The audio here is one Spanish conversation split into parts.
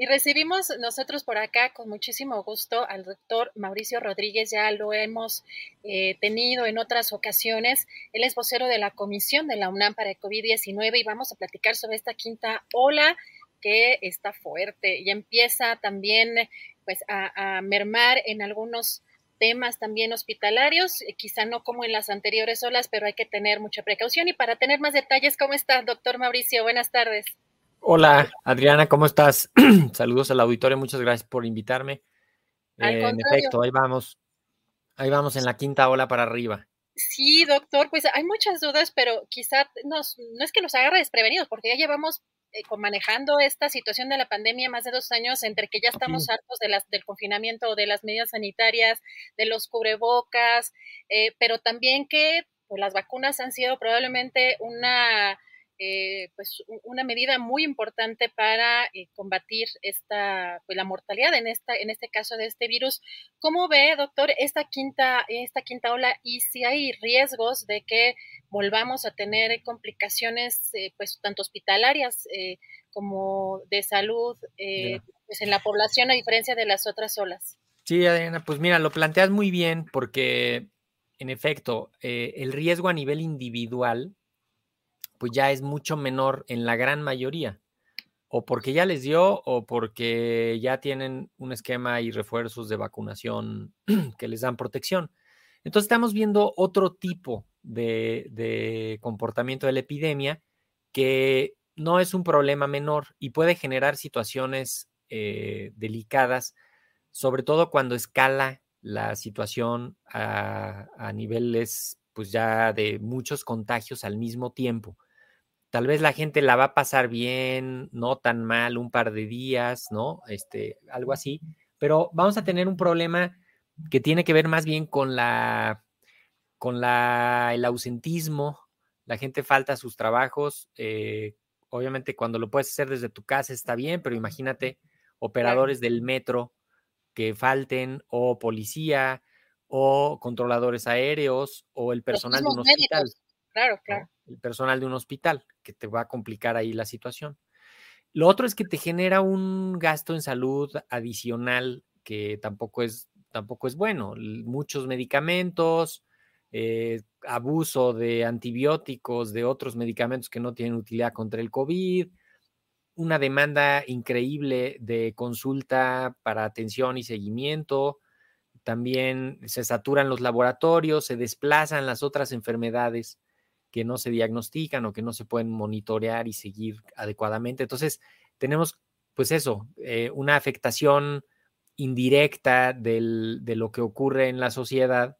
Y recibimos nosotros por acá con muchísimo gusto al doctor Mauricio Rodríguez, ya lo hemos eh, tenido en otras ocasiones. Él es vocero de la Comisión de la UNAM para el COVID-19 y vamos a platicar sobre esta quinta ola que está fuerte y empieza también pues a, a mermar en algunos temas también hospitalarios, eh, quizá no como en las anteriores olas, pero hay que tener mucha precaución. Y para tener más detalles, ¿cómo está, doctor Mauricio? Buenas tardes. Hola, Adriana, ¿cómo estás? Saludos al auditorio, muchas gracias por invitarme. Eh, en efecto, ahí vamos. Ahí vamos en la quinta ola para arriba. Sí, doctor, pues hay muchas dudas, pero quizá nos, no es que nos agarre desprevenidos, porque ya llevamos eh, con- manejando esta situación de la pandemia más de dos años, entre que ya estamos hartos de las, del confinamiento, de las medidas sanitarias, de los cubrebocas, eh, pero también que pues, las vacunas han sido probablemente una, eh, pues, una medida muy importante para eh, combatir esta, pues, la mortalidad en, esta, en este caso de este virus. ¿Cómo ve, doctor, esta quinta, esta quinta ola y si hay riesgos de que volvamos a tener complicaciones, eh, pues tanto hospitalarias eh, como de salud, pues en la población a diferencia de las otras olas? Sí, Adriana, pues mira, lo planteas muy bien porque, en efecto, el riesgo a nivel individual, pues ya es mucho menor en la gran mayoría. O porque ya les dio o porque ya tienen un esquema y refuerzos de vacunación que les dan protección. Entonces estamos viendo otro tipo de, comportamiento de la epidemia que no es un problema menor y puede generar situaciones eh, delicadas, sobre todo cuando escala la situación a, a niveles pues ya de muchos contagios al mismo tiempo. Tal vez la gente la va a pasar bien, no tan mal, un par de días, ¿no? Este, algo así, pero vamos a tener un problema que tiene que ver más bien con la con la, el ausentismo, la gente falta a sus trabajos, eh, obviamente cuando lo puedes hacer desde tu casa está bien, pero imagínate operadores del metro que falten o policía o controladores aéreos o el personal de un hospital. médicos. Claro, ¿no? claro. El personal de un hospital, que te va a complicar ahí la situación. Lo otro es que te genera un gasto en salud adicional que tampoco es, tampoco es bueno. Muchos medicamentos, eh, abuso de antibióticos, de otros medicamentos que no tienen utilidad contra el COVID, una demanda increíble de consulta para atención y seguimiento. También se saturan los laboratorios, se desplazan las otras enfermedades que no se diagnostican o que no se pueden monitorear y seguir adecuadamente. Entonces, tenemos, pues eso, eh, una afectación indirecta del- de lo que ocurre en la sociedad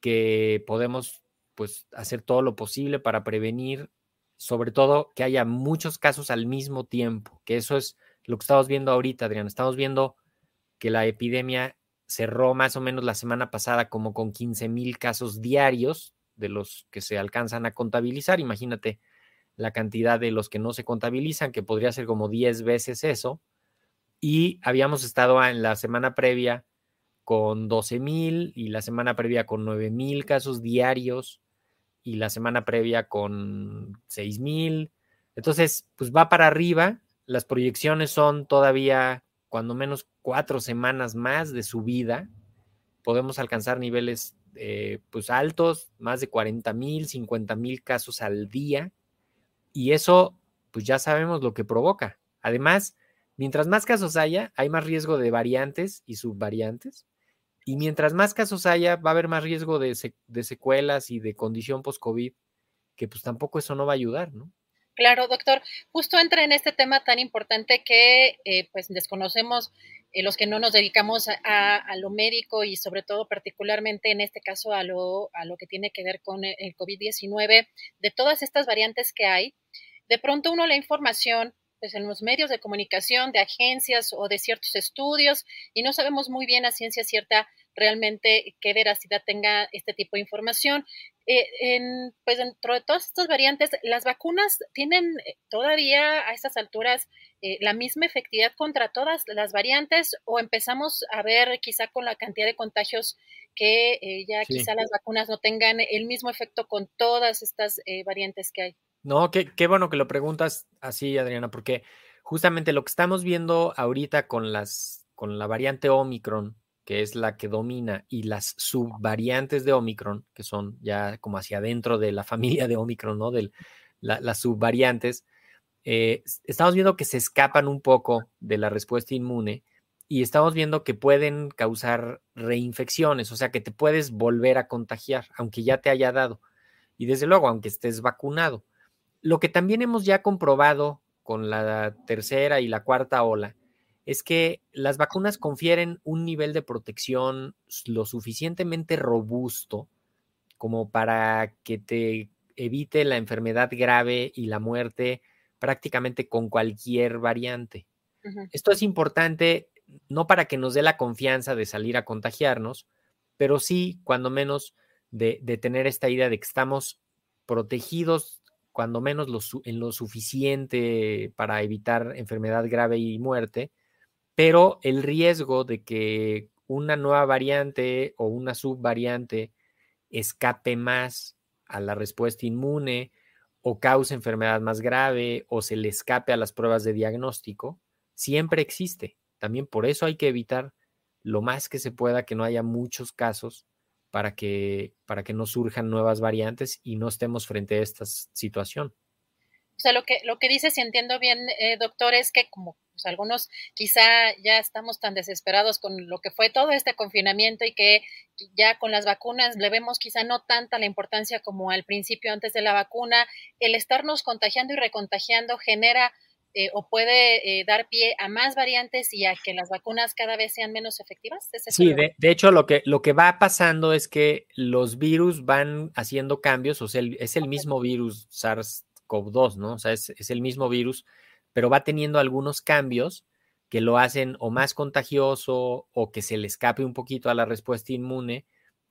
que podemos, pues, hacer todo lo posible para prevenir, sobre todo que haya muchos casos al mismo tiempo, que eso es lo que estamos viendo ahorita, Adrián. Estamos viendo que la epidemia cerró más o menos la semana pasada como con 15 mil casos diarios de los que se alcanzan a contabilizar. Imagínate la cantidad de los que no se contabilizan, que podría ser como 10 veces eso. Y habíamos estado en la semana previa con 12 mil y la semana previa con 9 mil casos diarios y la semana previa con 6 mil. Entonces, pues va para arriba. Las proyecciones son todavía cuando menos cuatro semanas más de su vida, podemos alcanzar niveles eh, pues altos, más de 40 mil, 50 mil casos al día. Y eso, pues ya sabemos lo que provoca. Además, mientras más casos haya, hay más riesgo de variantes y subvariantes. Y mientras más casos haya, va a haber más riesgo de, de secuelas y de condición post-COVID, que pues tampoco eso no va a ayudar, ¿no? Claro, doctor. Justo entra en este tema tan importante que eh, pues desconocemos eh, los que no nos dedicamos a, lo médico y sobre todo particularmente en este caso a lo, a lo que tiene que ver con el COVID-19, de todas estas variantes que hay. De pronto uno la información pues en los medios de comunicación de agencias o de ciertos estudios y no sabemos muy bien a ciencia cierta realmente qué veracidad tenga este tipo de información. Eh, en, pues dentro de todas estas variantes, las vacunas tienen eh, todavía a estas alturas eh, la misma efectividad contra todas las variantes o empezamos a ver quizá con la cantidad de contagios que ya quizá las vacunas no tengan el mismo efecto con todas estas variantes que hay. No, qué, qué bueno que lo preguntas así, Adriana, porque justamente lo que estamos viendo ahorita con las con la variante Omicron que es la que domina, y las subvariantes de Omicron, que son ya como hacia adentro de la familia de Omicron, ¿no? De las subvariantes, eh, estamos viendo que se escapan un poco de la respuesta inmune y estamos viendo que pueden causar reinfecciones, o sea, que te puedes volver a contagiar, aunque ya te haya dado. Y desde luego, aunque estés vacunado. Lo que también hemos ya comprobado con la tercera y la cuarta ola es que las vacunas confieren un nivel de protección lo suficientemente robusto como para que te evite la enfermedad grave y la muerte prácticamente con cualquier variante. Esto es importante no para que nos dé la confianza de salir a contagiarnos, pero sí, cuando menos, de, tener esta idea de que estamos protegidos, cuando menos en lo suficiente para evitar enfermedad grave y muerte, pero el riesgo de que una nueva variante o una subvariante escape más a la respuesta inmune o cause enfermedad más grave o se le escape a las pruebas de diagnóstico, siempre existe. También por eso hay que evitar lo más que se pueda que no haya muchos casos para que, para que no surjan nuevas variantes y no estemos frente a esta situación. O sea, lo que, lo que dice, si entiendo bien, eh, doctor, es que como pues, algunos quizá ya estamos tan desesperados con lo que fue todo este confinamiento y que ya con las vacunas le vemos quizá no tanta la importancia como al principio antes de la vacuna, el estarnos contagiando y recontagiando genera eh, o puede eh, dar pie a más variantes y a que las vacunas cada vez sean menos efectivas? sí, de, hecho lo que, lo que va pasando es que los virus van haciendo cambios, o sea, es el mismo virus SARS SARS-CoV-2, ¿no? O sea, es, el mismo virus, pero va teniendo algunos cambios que lo hacen o más contagioso o que se le escape un poquito a la respuesta inmune.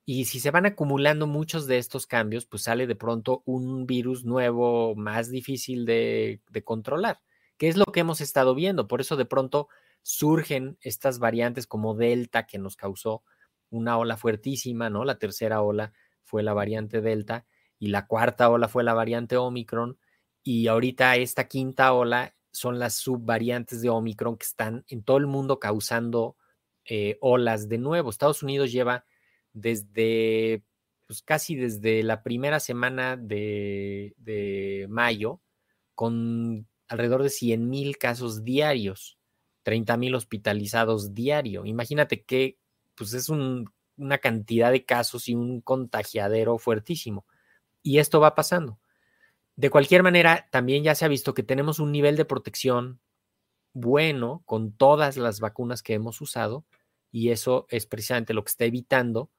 Y si se van acumulando muchos de estos cambios, pues sale de pronto un virus nuevo más difícil de, de controlar, que es lo que hemos estado viendo. Por eso de pronto surgen estas variantes como Delta que nos causó una ola fuertísima, ¿no? La tercera ola fue la variante Delta y la cuarta ola fue la variante Omicron y ahorita esta quinta ola son las subvariantes de Omicron que están en todo el mundo causando eh, olas de nuevo. Estados Unidos lleva desde, pues casi desde la primera semana de, de mayo, con alrededor de 100 mil casos diarios, 30 mil hospitalizados diario. Imagínate que pues es una cantidad de casos y un contagiadero fuertísimo. Y esto va pasando. De cualquier manera, también ya se ha visto que tenemos un nivel de protección bueno con todas las vacunas que hemos usado y eso es precisamente lo que está evitando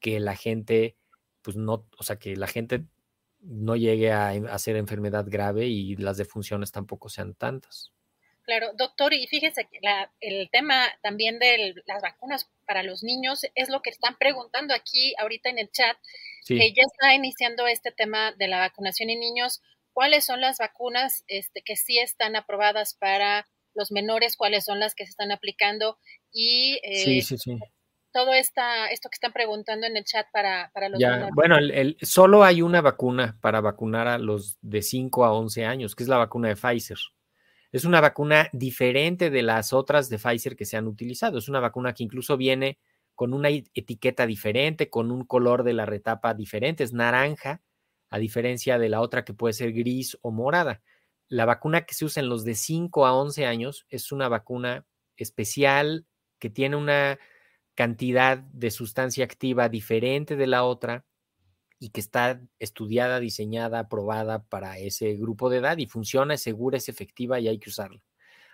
que la gente, pues no, o sea, que la gente no llegue a, hacer enfermedad grave y las defunciones tampoco sean tantas. Claro, doctor, y fíjese que el tema también de las vacunas para los niños es lo que están preguntando aquí ahorita en el chat que ya está iniciando este tema de la vacunación en niños. ¿Cuáles son las vacunas este, que sí están aprobadas para los menores? ¿Cuáles son las que se están aplicando? Y eh, todo esta, esto que están preguntando en el chat para, para los menores. Bueno, el, solo hay una vacuna para vacunar a los de 5 a 11 años, que es la vacuna de Pfizer. Es una vacuna diferente de las otras de Pfizer que se han utilizado. Es una vacuna que incluso viene con una etiqueta diferente, con un color de la retapa diferente, es naranja, a diferencia de la otra que puede ser gris o morada. La vacuna que se usa en los de 5 a 11 años es una vacuna especial que tiene una cantidad de sustancia activa diferente de la otra y que está estudiada, diseñada, aprobada para ese grupo de edad y funciona, es segura, es efectiva y hay que usarla.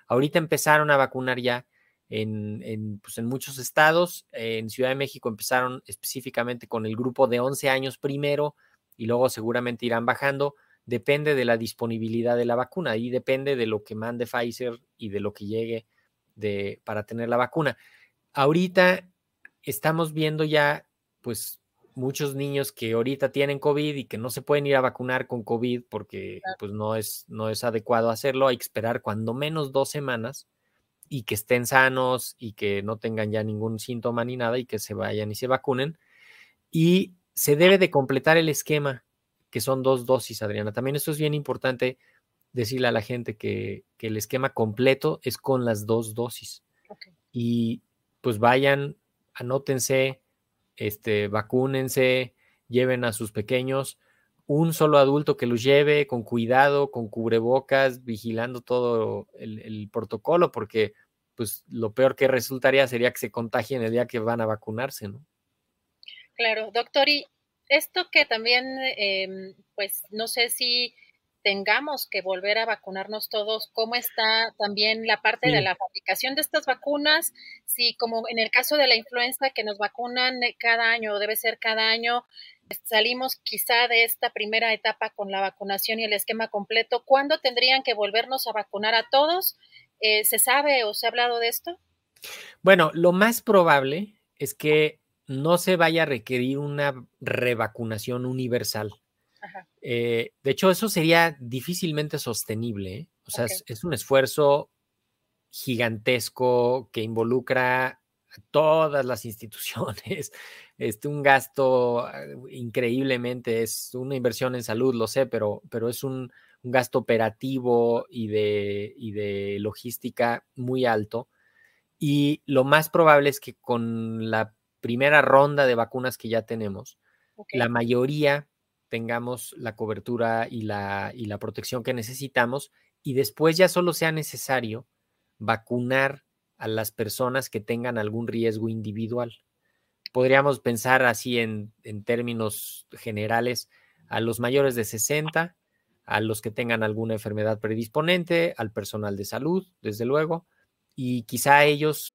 Ahorita empezaron a vacunar ya en, pues en muchos estados. En Ciudad de México empezaron específicamente con el grupo de 11 años primero y luego seguramente irán bajando. Depende de la disponibilidad de la vacuna y depende de lo que mande Pfizer y de lo que llegue de, para tener la vacuna. Ahorita estamos viendo ya, pues, muchos niños que ahorita tienen COVID y que no se pueden ir a vacunar con COVID porque pues no es, no es adecuado hacerlo. Hay que esperar cuando menos dos semanas y que estén sanos y que no tengan ya ningún síntoma ni nada y que se vayan y se vacunen. Y se debe de completar el esquema, que son dos dosis, Adriana. También esto es bien importante decirle a la gente que, el esquema completo es con las dos dosis. Y pues vayan, anótense, este, vacúnense, lleven a sus pequeños un solo adulto que los lleve con cuidado, con cubrebocas, vigilando todo el, protocolo, porque pues lo peor que resultaría sería que se contagien el día que van a vacunarse, ¿no? Claro, doctor, y esto que también, em, pues no sé si tengamos que volver a vacunarnos todos, cómo está también la parte de la fabricación de estas vacunas, si como en el caso de la influenza que nos vacunan cada año, debe ser cada año, salimos quizá de esta primera etapa con la vacunación y el esquema completo, ¿cuándo tendrían que volvernos a vacunar a todos? Eh, ¿Se sabe o se ha hablado de esto? Bueno, lo más probable es que no se vaya a requerir una revacunación universal. Eh, de hecho, eso sería difícilmente sostenible. ¿eh? O sea, es, un esfuerzo gigantesco que involucra a todas las instituciones, este, un gasto ah, increíblemente, es una inversión en salud, lo sé, pero, pero es un, gasto operativo y de, y de logística muy alto. Y lo más probable es que con la primera ronda de vacunas que ya tenemos, la mayoría tengamos la cobertura y la, y la protección que necesitamos y después ya solo sea necesario vacunar a las personas que tengan algún riesgo individual. Podríamos pensar así en, en términos generales a los mayores de 60, a los que tengan alguna enfermedad predisponente, al personal de salud, desde luego, y quizá ellos.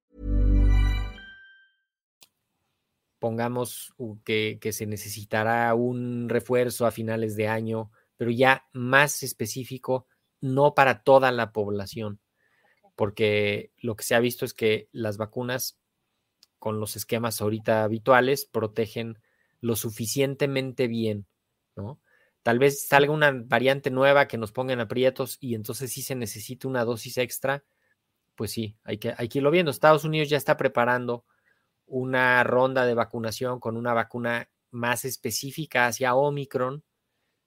Pongamos que, se necesitará un refuerzo a finales de año, pero ya más específico, no para toda la población, porque lo que se ha visto es que las vacunas con los esquemas ahorita habituales protegen lo suficientemente bien, ¿no? Tal vez salga una variante nueva que nos ponga en aprietos y entonces si se necesita una dosis extra, pues sí, hay que, hay que irlo viendo. Estados Unidos ya está preparando una ronda de vacunación con una vacuna más específica hacia Omicron,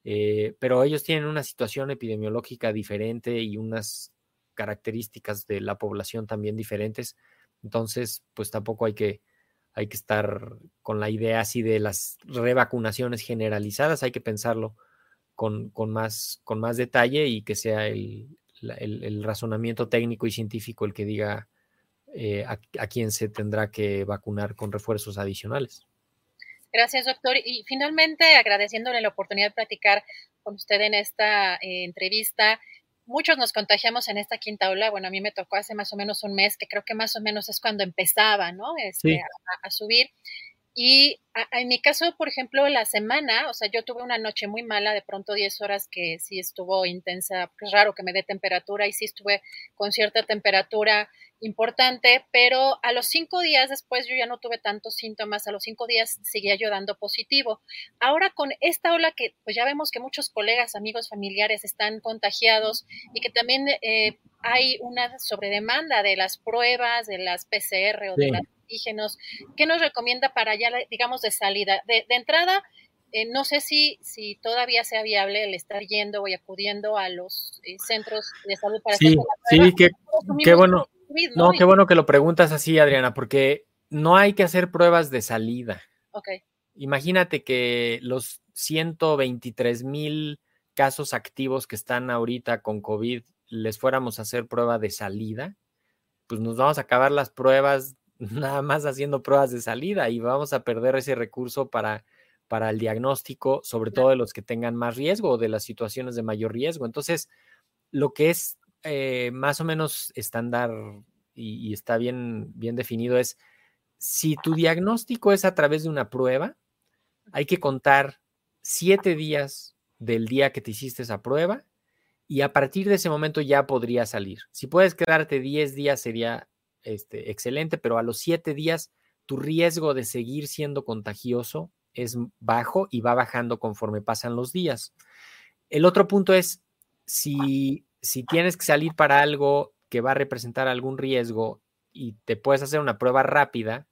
eh, pero ellos tienen una situación epidemiológica diferente y unas características de la población también diferentes. Entonces, pues tampoco hay que, hay que estar con la idea así de las revacunaciones generalizadas, hay que pensarlo con, más, con más detalle y que sea el, razonamiento técnico y científico el que diga eh, a, quién se tendrá que vacunar con refuerzos adicionales. Gracias, doctor. Y finalmente, agradeciéndole la oportunidad de platicar con usted en esta eh, entrevista. Muchos nos contagiamos en esta quinta ola. Bueno, a mí me tocó hace más o menos un mes, que creo que más o menos es cuando empezaba, ¿no? Este, a, subir. Y en mi caso, por ejemplo, la semana, o sea, yo tuve una noche muy mala, de pronto 10 horas que sí estuvo intensa, es raro que me dé temperatura y sí estuve con cierta temperatura importante, pero a los cinco días después yo ya no tuve tantos síntomas, a los cinco días seguía yo dando positivo. Ahora con esta ola que pues ya vemos que muchos colegas, amigos, familiares están contagiados y que también eh, hay una sobredemanda de las pruebas, de las PCR o de las antígenos, ¿qué nos recomienda para ya, digamos, de salida? De, entrada, eh, no sé si, si todavía sea viable el estar yendo o acudiendo a los eh, centros de salud para sí, hacer Sí, qué, bueno. ¿no? qué bueno que lo preguntas así, Adriana, porque no hay que hacer pruebas de salida. Ok. Imagínate que los 123 mil casos activos que están ahorita con COVID les fuéramos a hacer prueba de salida, pues nos vamos a acabar las pruebas nada más haciendo pruebas de salida y vamos a perder ese recurso para, para el diagnóstico, sobre todo de los que tengan más riesgo o de las situaciones de mayor riesgo. Entonces, lo que es eh, más o menos estándar y, está bien, bien definido es, si tu diagnóstico es a través de una prueba, hay que contar siete días del día que te hiciste esa prueba y a partir de ese momento ya podría salir. Si puedes quedarte 10 días sería este, excelente, pero a los siete días tu riesgo de seguir siendo contagioso es bajo y va bajando conforme pasan los días. El otro punto es, si, si tienes que salir para algo que va a representar algún riesgo y te puedes hacer una prueba rápida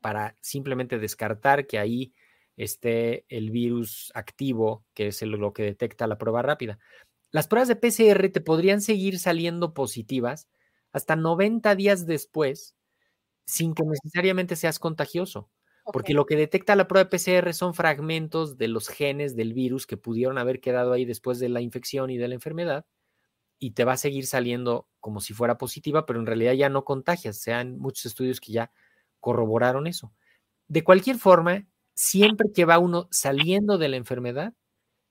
para simplemente descartar que ahí esté el virus activo, que es lo que detecta la prueba rápida. Las pruebas de PCR te podrían seguir saliendo positivas hasta 90 días después sin que necesariamente seas contagioso. Porque lo que detecta la prueba de PCR son fragmentos de los genes del virus que pudieron haber quedado ahí después de la infección y de la enfermedad y te va a seguir saliendo como si fuera positiva, pero en realidad ya no contagias. Se han muchos estudios que ya corroboraron eso. De cualquier forma, siempre que va uno saliendo de la enfermedad,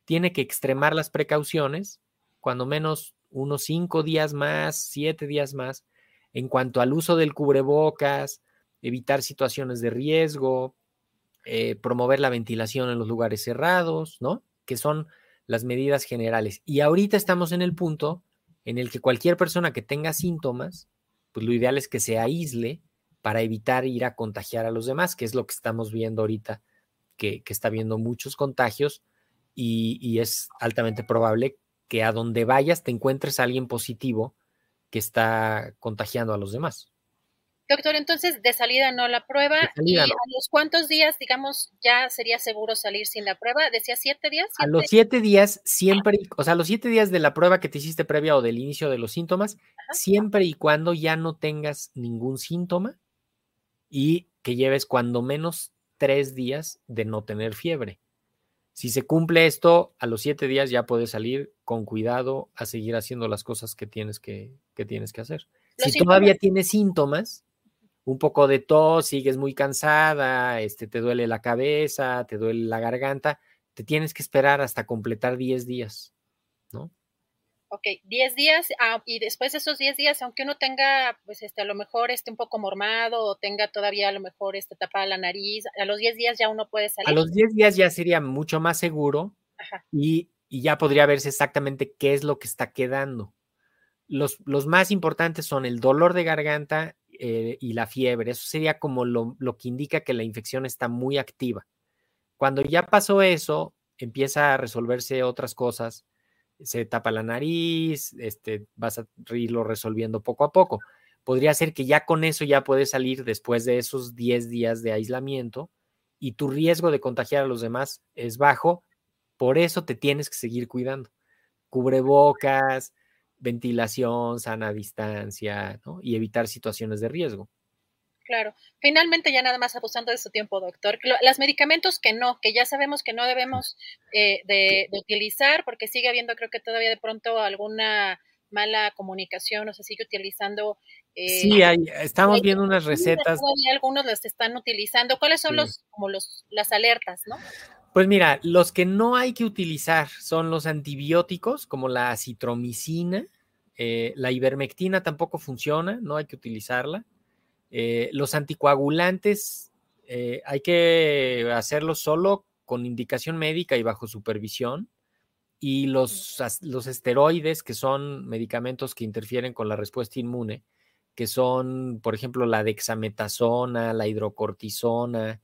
tiene que extremar las precauciones, cuando menos unos cinco días más, siete días más, en cuanto al uso del cubrebocas, evitar situaciones de riesgo, eh, promover la ventilación en los lugares cerrados, ¿no? Que son las medidas generales. Y ahorita estamos en el punto en el que cualquier persona que tenga síntomas, pues lo ideal es que se aísle para evitar ir a contagiar a los demás, que es lo que estamos viendo ahorita, que, está viendo muchos contagios y, y es altamente probable que a donde vayas te encuentres a alguien positivo que está contagiando a los demás. Doctor, entonces de salida no la prueba. ¿Y a los cuántos días, digamos, ya sería seguro salir sin la prueba? ¿Decía siete días? A los siete días, siempre, o sea, a los siete días de la prueba que te hiciste previa o del inicio de los síntomas, siempre y cuando ya no tengas ningún síntoma y que lleves cuando menos tres días de no tener fiebre. Si se cumple esto, a los siete días ya puedes salir con cuidado a seguir haciendo las cosas que tienes que, tienes que hacer. si todavía tienes síntomas, un poco de tos, sigues muy cansada, este, te duele la cabeza, te duele la garganta, te tienes que esperar hasta completar 10 días, ¿no? Ok, 10 días ah, y después de esos 10 días, aunque uno tenga, pues, este, a lo mejor esté un poco mormado o tenga todavía a lo mejor este, tapada la nariz, a los 10 días ya uno puede salir. A los 10 días ya sería mucho más seguro y, ya podría verse exactamente qué es lo que está quedando. Los, los más importantes son el dolor de garganta eh, y la fiebre. Eso sería como lo, lo que indica que la infección está muy activa. Cuando ya pasó eso, empieza a resolverse otras cosas se tapa la nariz, este, vas a irlo resolviendo poco a poco. Podría ser que ya con eso ya puedes salir después de esos 10 días de aislamiento y tu riesgo de contagiar a los demás es bajo, por eso te tienes que seguir cuidando. Claro. Finalmente, ya nada más abusando de su tiempo, doctor. Los medicamentos que no, que ya sabemos que no debemos eh, de, utilizar, porque sigue habiendo, creo que todavía de pronto alguna mala comunicación, o se sigue utilizando. Eh, sí, hay, estamos viendo unas recetas. algunos las están utilizando. ¿Cuáles son los, como los, las alertas, no? Pues mira, los que no hay que utilizar son los antibióticos, como la citromicina, eh, la ivermectina tampoco funciona, no hay que utilizarla. Eh, los anticoagulantes eh, hay que hacerlos solo con indicación médica y bajo supervisión. Y los, los esteroides, que son medicamentos que interfieren con la respuesta inmune, que son, por ejemplo, la dexametasona, la hidrocortisona,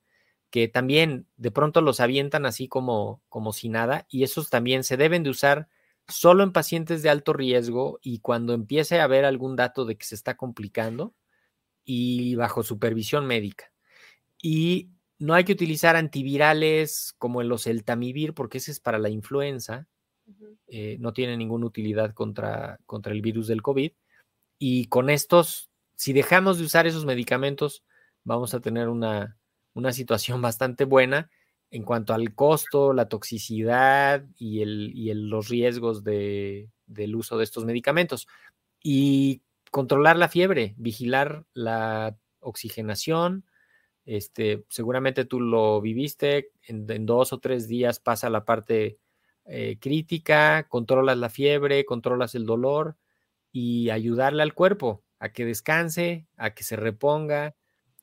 que también de pronto los avientan así como, como si nada, y esos también se deben de usar solo en pacientes de alto riesgo y cuando empiece a haber algún dato de que se está complicando, y bajo supervisión médica. Y no hay que utilizar antivirales como el oseltamivir, porque ese es para la influenza, eh, no tiene ninguna utilidad contra, contra el virus del COVID. Y con estos, si dejamos de usar esos medicamentos, vamos a tener una, una situación bastante buena en cuanto al costo, la toxicidad y, el, y el, los riesgos de, del uso de estos medicamentos. Y controlar la fiebre, vigilar la oxigenación. Este, seguramente tú lo viviste, en, dos o tres días pasa la parte eh, crítica, controlas la fiebre, controlas el dolor y ayudarle al cuerpo a que descanse, a que se reponga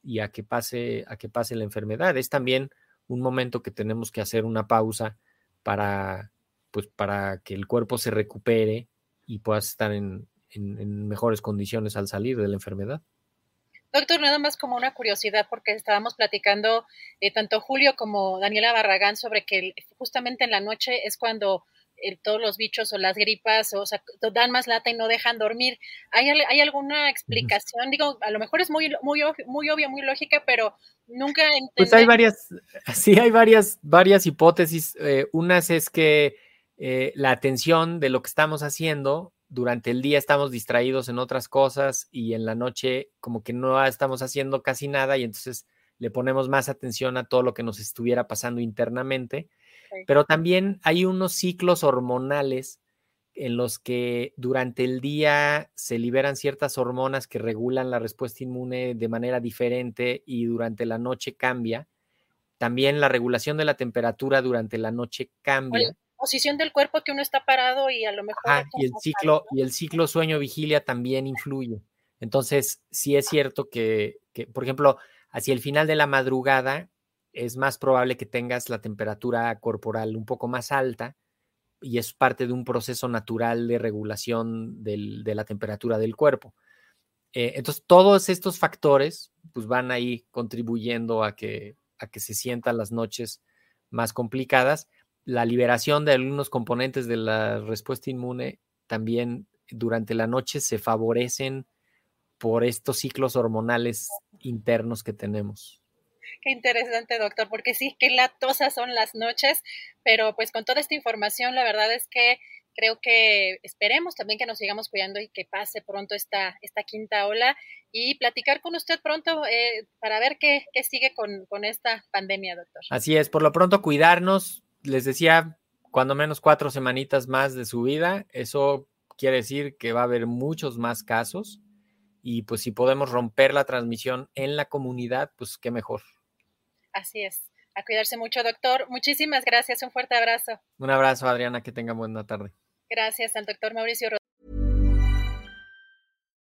y a que pase, a que pase la enfermedad. Es también un momento que tenemos que hacer una pausa para, pues, para que el cuerpo se recupere y puedas estar en, en, mejores condiciones al salir de la enfermedad. Doctor, nada más como una curiosidad, porque estábamos platicando eh, tanto Julio como Daniela Barragán sobre que justamente en la noche es cuando eh, todos los bichos o las gripas o, sea, dan más lata y no dejan dormir. ¿Hay, hay alguna explicación? Digo, a lo mejor es muy, muy, muy obvia, muy lógica, pero nunca entendí. Pues hay varias, sí, hay varias, varias hipótesis. Eh, unas es que la atención de lo que estamos haciendo durante el día estamos distraídos en otras cosas y en la noche como que no estamos haciendo casi nada y entonces le ponemos más atención a todo lo que nos estuviera pasando internamente. Pero también hay unos ciclos hormonales en los que durante el día se liberan ciertas hormonas que regulan la respuesta inmune de manera diferente y durante la noche cambia. También la regulación de la temperatura durante la noche cambia posición del cuerpo que uno está parado y a lo mejor... y el ciclo, y el ciclo sueño-vigilia también influye. Entonces, sí es cierto que, que, por ejemplo, hacia el final de la madrugada es más probable que tengas la temperatura corporal un poco más alta y es parte de un proceso natural de regulación del, de la temperatura del cuerpo. Eh, entonces, todos estos factores pues, van ahí contribuyendo a que, a que se sientan las noches más complicadas la liberación de algunos componentes de la respuesta inmune también durante la noche se favorecen por estos ciclos hormonales internos que tenemos. Qué interesante, doctor, porque sí, qué latosas son las noches, pero pues con toda esta información, la verdad es que creo que esperemos también que nos sigamos cuidando y que pase pronto esta, esta quinta ola y platicar con usted pronto eh, para ver qué, qué sigue con, con esta pandemia, doctor. Así es, por lo pronto cuidarnos, les decía, cuando menos cuatro semanitas más de su vida, eso quiere decir que va a haber muchos más casos y pues si podemos romper la transmisión en la comunidad, pues qué mejor. Así es. A cuidarse mucho, doctor. Muchísimas gracias. Un fuerte abrazo. Un abrazo, Adriana. Que tenga buena tarde. Gracias al doctor Mauricio